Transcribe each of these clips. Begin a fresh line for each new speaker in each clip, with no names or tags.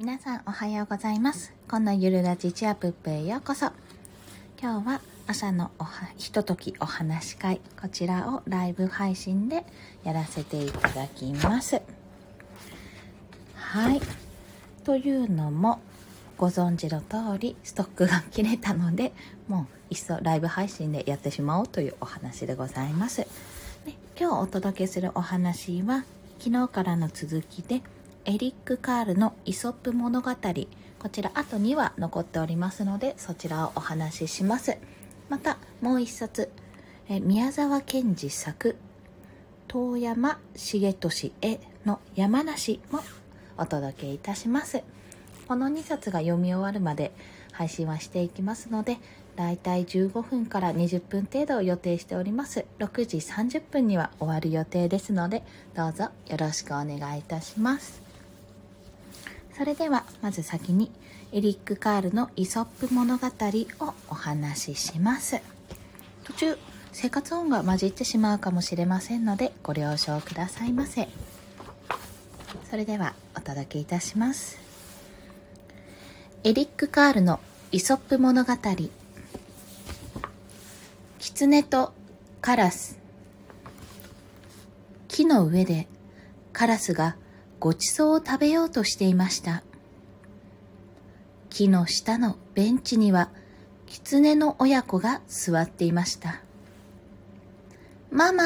皆さんおはようございます。このゆるラジチアプップへようこそ。今日は朝のおはひとときお話し会、こちらをライブ配信でやらせていただきます。はい。というのも、ご存知の通りストックが切れたので、もういっそライブ配信でやってしまおうというお話でございます。で今日お届けするお話は、昨日からの続きで、エリック・カールのイソップ物語。こちらあと2話残っておりますのでそちらをお話しします。またもう一冊。え宮沢賢治作。遠山重俊への山梨もお届けいたします。この2冊が読み終わるまで配信はしていきますのでだいたい15分から20分程度を予定しております。6時30分には終わる予定ですのでどうぞよろしくお願いいたします。それではまず先にエリック・カールのイソップ物語をお話しします。途中生活音が混じってしまうかもしれませんのでご了承くださいませ。それではお届けいたします。エリック・カールのイソップ物語。狐とカラス。木の上でカラスがごちそうを食べようとしていました。木の下のベンチには、狐の親子が座っていました。ママ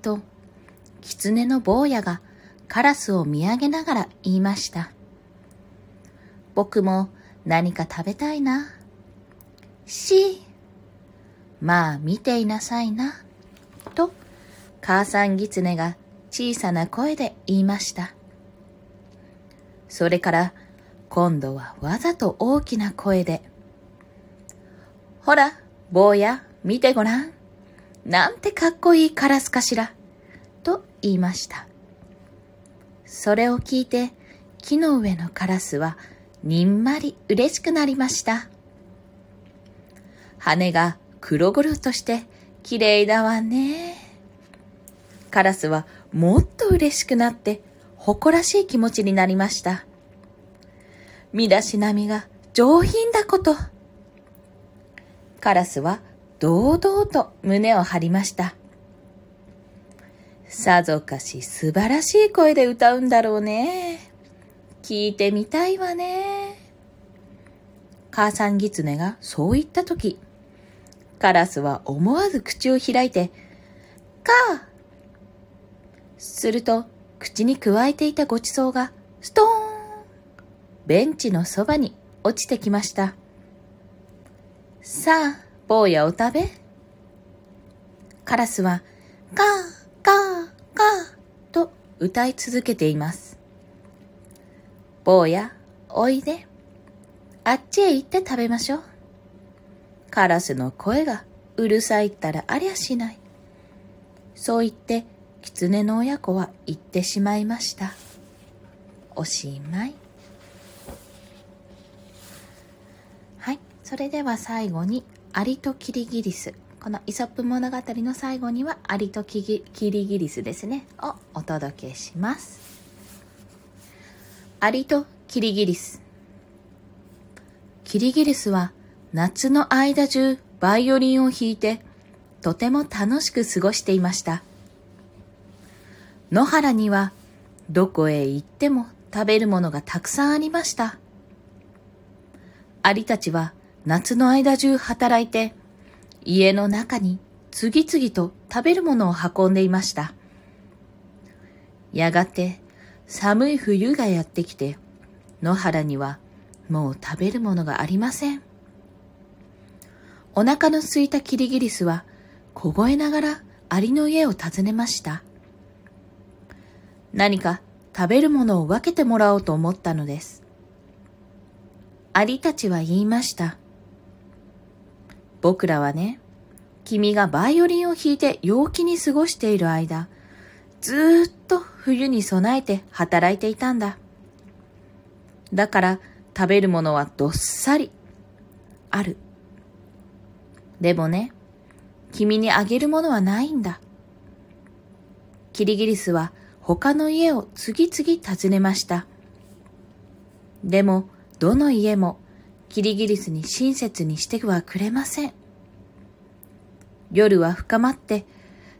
と、狐の坊やがカラスを見上げながら言いました。僕も何か食べたいな。し、まあ見ていなさいな。と、母さん狐が小さな声で言いました。それから今度はわざと大きな声で、ほら、坊や、見てごらん。なんてかっこいいカラスかしら。と言いました。それを聞いて木の上のカラスはにんまり嬉しくなりました。羽が黒々として綺麗だわね。カラスはもっと嬉しくなって誇らしい気持ちになりました。身だしなみが上品だこと。カラスは堂々と胸を張りました。さぞかし素晴らしい声で歌うんだろうね。聞いてみたいわね。母さん狐がそう言ったとき、カラスは思わず口を開いて、かあすると、口に加えていたごちそうが、ストーンベンチのそばに落ちてきました。さあ、坊やを食べ。カラスは、カー、カー、カーと歌い続けています。坊や、おいで。あっちへ行って食べましょう。カラスの声がうるさいったらありゃしない。そう言って、狐の親子は言ってしまいました。おしまい。はい。それでは最後に、アリとキリギリス。このイソップ物語の最後には、アリとキリギリスですね。をお届けします。アリとキリギリス。キリギリスは夏の間中バイオリンを弾いてとても楽しく過ごしていました。野原にはどこへ行っても食べるものがたくさんありました。アリたちは夏の間中働いて家の中に次々と食べるものを運んでいました。やがて寒い冬がやってきて野原にはもう食べるものがありません。お腹の空いたキリギリスは凍えながらアリの家を訪ねました。何か食べるものを分けてもらおうと思ったのです。アリたちは言いました。僕らはね、君がバイオリンを弾いて陽気に過ごしている間、ずっと冬に備えて働いていたんだ。だから食べるものはどっさりある。でもね、君にあげるものはないんだ。キリギリスは他の家を次々訪ねました。でも、どの家も、キリギリスに親切にしてはくれません。夜は深まって、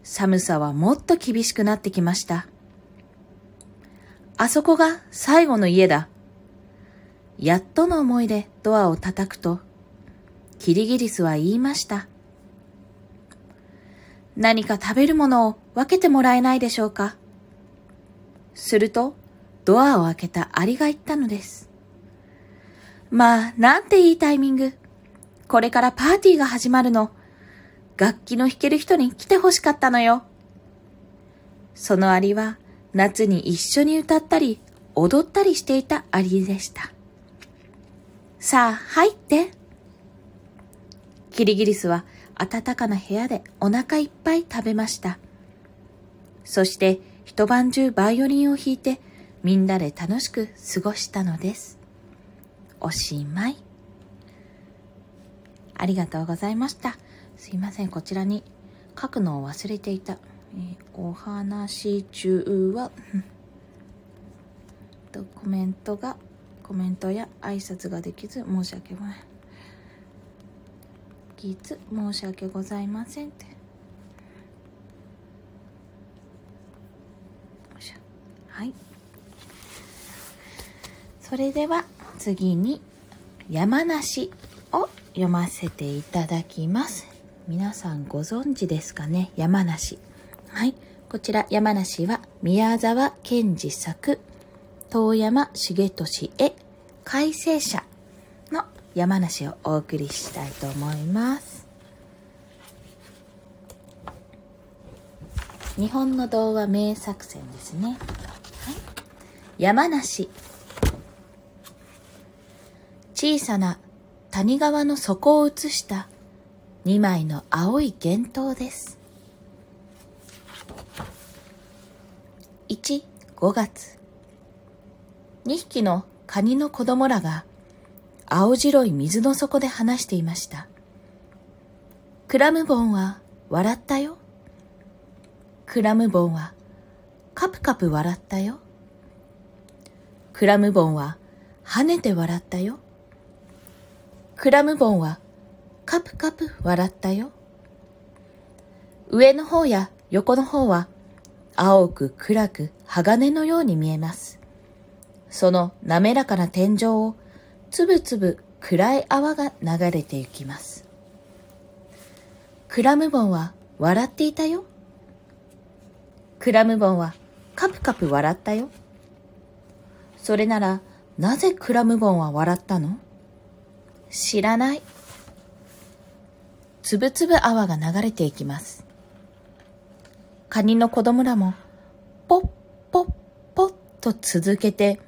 寒さはもっと厳しくなってきました。あそこが最後の家だ。やっとの思いでドアを叩くと、キリギリスは言いました。何か食べるものを分けてもらえないでしょうかすると、ドアを開けたアリが言ったのです。まあ、なんていいタイミング。これからパーティーが始まるの。楽器の弾ける人に来て欲しかったのよ。そのアリは夏に一緒に歌ったり踊ったりしていたアリでした。さあ、入って。キリギリスは暖かな部屋でお腹いっぱい食べました。そして一晩中バイオリンを弾いてみんなで楽しく過ごしたのです。おしまい。ありがとうございました。すいません、こちらに書くのを忘れていた。えー、お話中は、とコメントがコメントや挨拶ができず申し訳ございません。きつ申し訳ございませんってはい。それでは次に山梨を読ませていただきます。皆さんご存知ですかね？山梨。はい。こちら山梨は宮沢賢治作遠山重俊へ改正者の山梨をお送りしたいと思います。日本の童話名作戦ですね、山梨小さな谷川の底を映した2枚の青い幻灯です1、5月2匹のカニの子供らが青白い水の底で話していました。クラムボンは笑ったよ。クラムボンはカプカプ笑ったよ。クラムボンは跳ねて笑ったよ。クラムボンはカプカプ笑ったよ。上の方や横の方は青く暗く鋼のように見えます。その滑らかな天井をつぶつぶ暗い泡が流れて行きます。クラムボンは笑っていたよ。クラムボンはカプカプ笑ったよ。それならなぜクラムボンは笑ったの？知らない。つぶつぶ泡が流れていきます。カニの子供らも、ポッポッポッと続けて、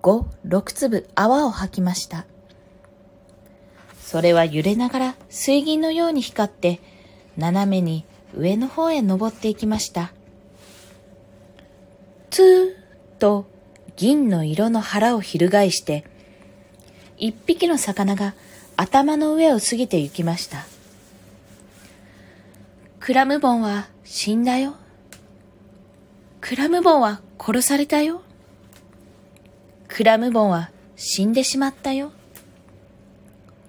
五、六粒泡を吐きました。それは揺れながら水銀のように光って、斜めに上の方へ登っていきました。ツーと銀の色の腹を翻して、一匹の魚が頭の上を過ぎて行きました。クラムボンは死んだよ。クラムボンは殺されたよ。クラムボンは死んでしまったよ。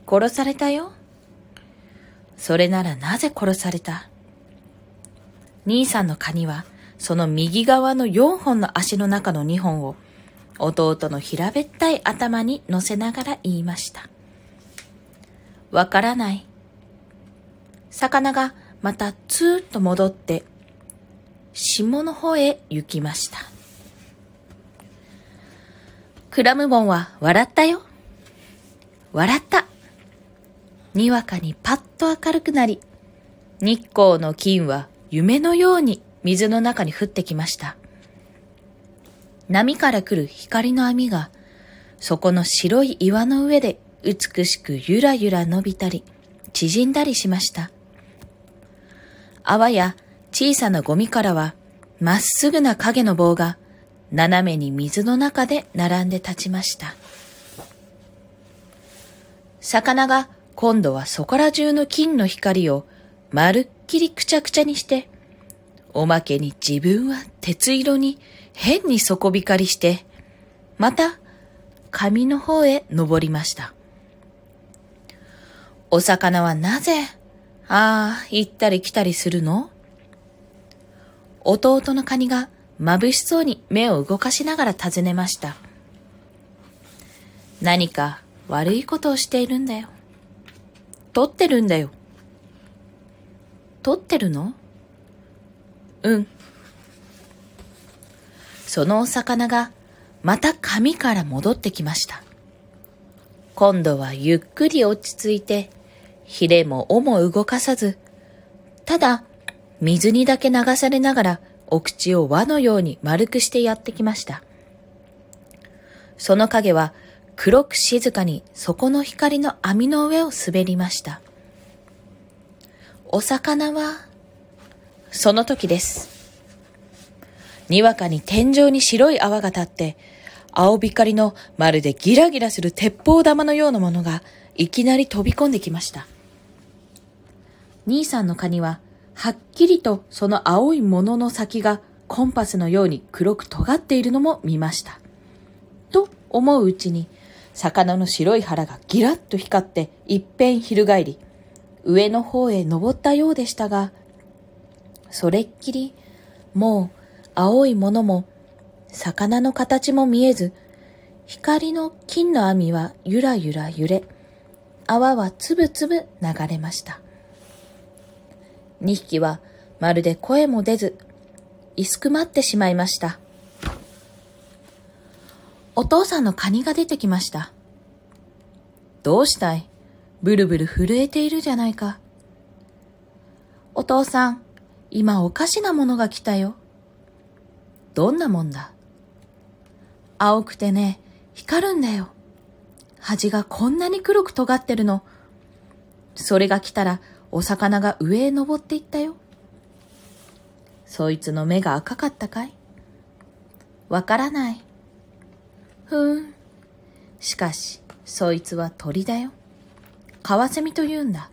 殺されたよ。それならなぜ殺された？兄さんのカニはその右側の4本の足の中の2本を弟の平べったい頭に乗せながら言いました。わからない。魚がまたツーッと戻って下の方へ行きました。クラムボンは笑ったよ。笑った。にわかにパッと明るくなり、日光の金は夢のように水の中に降ってきました。波から来る光の網が、そこの白い岩の上で美しくゆらゆら伸びたり、縮んだりしました。泡や小さなゴミからは、まっすぐな影の棒が、斜めに水の中で並んで立ちました。魚が今度はそこら中の金の光をまるっきりくちゃくちゃにして、おまけに自分は鉄色に変に底光りして、また上の方へ登りました。お魚はなぜ、ああ、行ったり来たりするの？弟のカニが眩しそうに目を動かしながら尋ねました。何か悪いことをしているんだよ。取ってるんだよ。取ってるの？うん。そのお魚がまた紙から戻ってきました。今度はゆっくり落ち着いて、ヒレも尾も動かさず、ただ水にだけ流されながらお口を輪のように丸くしてやってきました。その影は黒く静かに底の光の網の上を滑りました。お魚は、その時です。にわかに天井に白い泡が立って、青光のまるでギラギラする鉄砲玉のようなものがいきなり飛び込んできました。兄さんのカニは、はっきりとその青いものの先がコンパスのように黒く尖っているのも見ました。と思ううちに、魚の白い腹がギラッと光って一変翻り、上の方へ登ったようでしたが、それっきり、もう青いものも、魚の形も見えず、光の金の網はゆらゆら揺れ、泡はつぶつぶ流れました。二匹はまるで声も出ず、いすくまってしまいました。お父さんのカニが出てきました。どうしたい？ブルブル震えているじゃないか。お父さん、今おかしなものが来たよ。どんなもんだ？青くてね、光るんだよ。端がこんなに黒く尖ってるの。それが来たらお魚が上へ登っていったよ。そいつの目が赤かったかい？わからない。ふーん。しかし、そいつは鳥だよ。カワセミと言うんだ。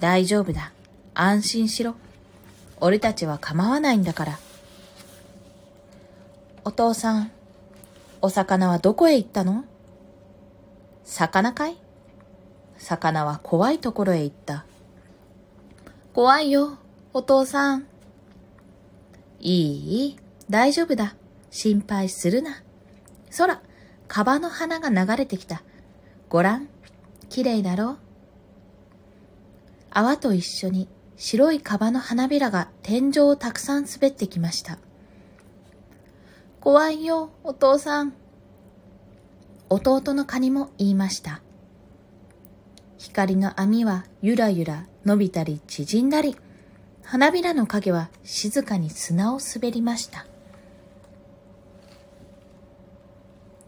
大丈夫だ。安心しろ。俺たちは構わないんだから。お父さん、お魚はどこへ行ったの？魚かい？魚は怖いところへ行った。怖いよ、お父さん。いい、大丈夫だ。心配するな。空、カバの花が流れてきた。ごらん、綺麗だろう。泡と一緒に白いカバの花びらが天井をたくさん滑ってきました。怖いよ、お父さん。弟のカニも言いました。光の網はゆらゆら伸びたり縮んだり、花びらの影は静かに砂を滑りました。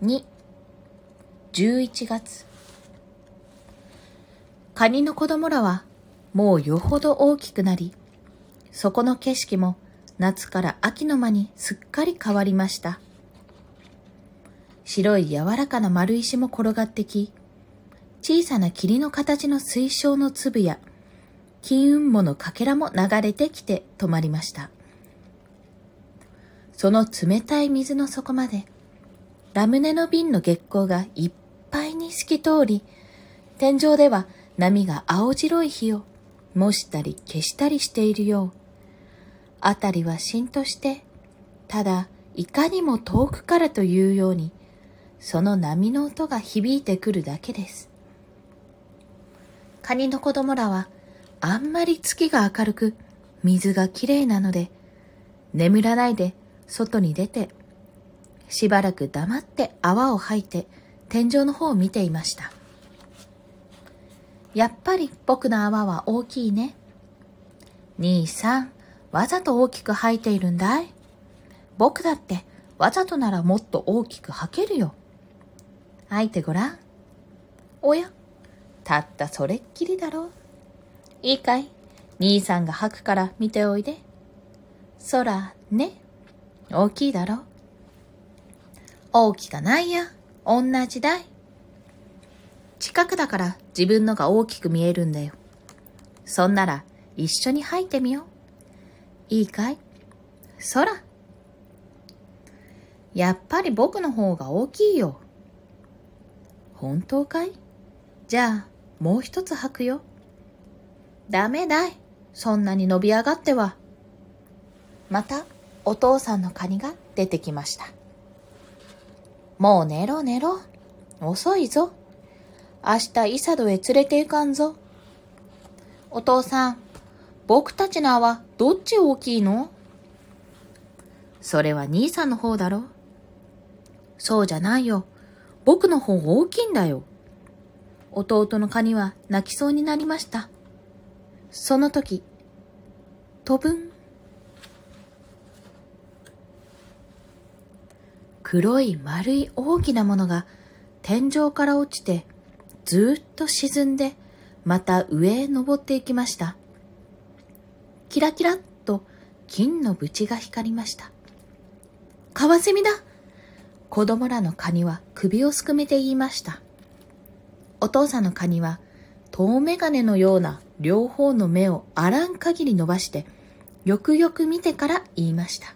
2、11月。カニの子供らはもうよほど大きくなり、そこの景色も夏から秋の間にすっかり変わりました。白い柔らかな丸石も転がってき、小さな霧の形の水晶の粒や金雲母のかけらも流れてきて止まりました。その冷たい水の底まで、ラムネの瓶の月光がいっぱいに透き通り、天井では波が青白い火を模したり消したりしているよう、あたりはしんとして、ただいかにも遠くからというように、その波の音が響いてくるだけです。カニの子供らは、あんまり月が明るく、水がきれいなので、眠らないで外に出て、しばらく黙って泡を吐いて天井の方を見ていました。やっぱり僕の泡は大きいね。兄さん、わざと大きく吐いているんだい？僕だってわざとならもっと大きく吐けるよ。吐いてごらん。おや、たったそれっきりだろ。いいかい？兄さんが吐くから見ておいで。空、ね。大きいだろ。大きかないや。同じだい。近くだから自分のが大きく見えるんだよ。そんなら一緒に吐いてみよう。いいかい？空。やっぱり僕の方が大きいよ。本当かい？じゃあ、もう一つ吐くよ。ダメだい。そんなに伸び上がっては。また、お父さんのカニが出てきました。もう寝ろ寝ろ。遅いぞ。明日イサドへ連れて行かんぞ。お父さん、僕たちの泡、どっち大きいの？それは兄さんの方だろ。そうじゃないよ。僕の方大きいんだよ。弟のカニは泣きそうになりました。その時、飛ぶん。黒い丸い大きなものが天井から落ちてずっと沈んでまた上へ登っていきました。キラキラっと金の縁が光りました。カワセミだ子供らのカニは首をすくめて言いました。お父さんのカニは遠眼鏡のような両方の目をあらん限り伸ばしてよくよく見てから言いました。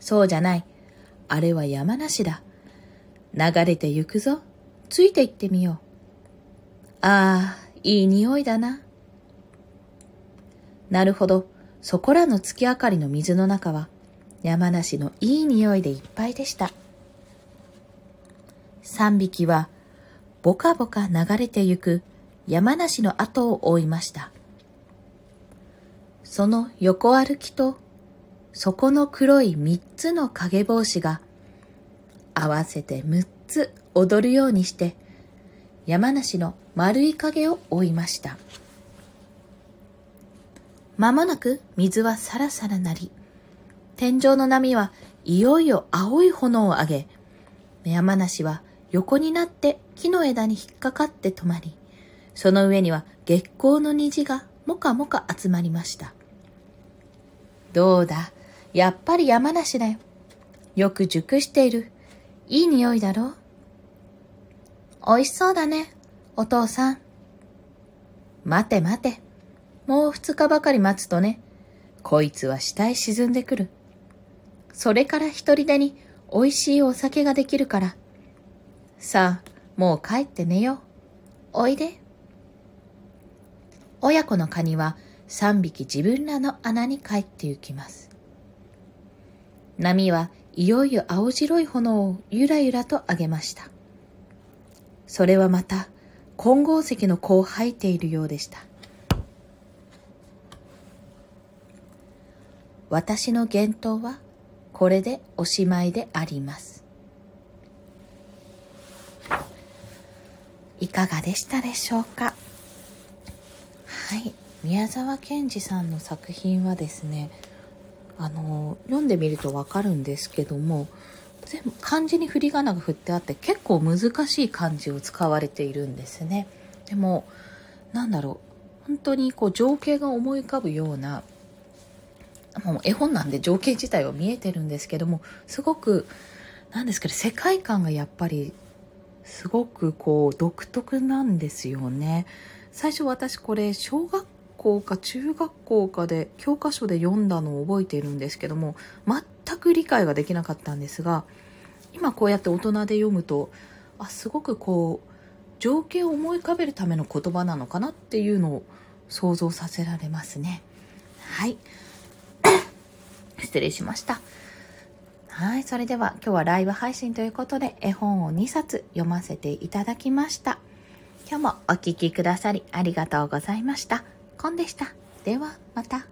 そうじゃない。あれは山梨だ。流れてゆくぞ。ついて行ってみよう。ああ、いい匂いだな。なるほど。そこらの月明かりの水の中は山梨のいい匂いでいっぱいでした。三匹はぼかぼか流れてゆく山梨の後を追いました。その横歩きとそこの黒い三つの影帽子が合わせて六つ踊るようにして山梨の丸い影を追いました。まもなく水はさらさらなり、天井の波はいよいよ青い炎を上げ、山梨は横になって木の枝に引っかかって止まり、その上には月光の虹がもかもか集まりました。どうだ？やっぱり山梨だよ。よく熟している。いい匂いだろう？美味しそうだね、お父さん。待て待て。もう二日ばかり待つとね、こいつは下へ沈んでくる。それから一人でに美味しいお酒ができるから。さあ、もう帰って寝よう。おいで。親子のカニは三匹自分らの穴に帰って行きます。波はいよいよ青白い炎をゆらゆらと上げました。それはまた金剛石の子を吐いているようでした。私の言動はこれでおしまいであります。いかがでしたでしょうか？はい。宮沢賢治さんの作品はですね、あの読んでみるとわかるんですけども全部漢字に振り仮名が振ってあって結構難しい漢字を使われているんですねでもなんだろう本当にこう情景が思い浮かぶようなもう絵本なんで情景自体は見えてるんですけどもすごくなんですけど世界観がやっぱりすごくこう独特なんですよね。最初私これ小学校か中学校かで教科書で読んだのを覚えているんですけども全く理解ができなかったんですが今こうやって大人で読むとあすごくこう情景を思い浮かべるための言葉なのかなっていうのを想像させられますね。はい。失礼しましたはいそれでは今日はライブ配信ということで絵本を2冊読ませていただきました今日もお聴きくださりありがとうございました。コンでした。ではまた。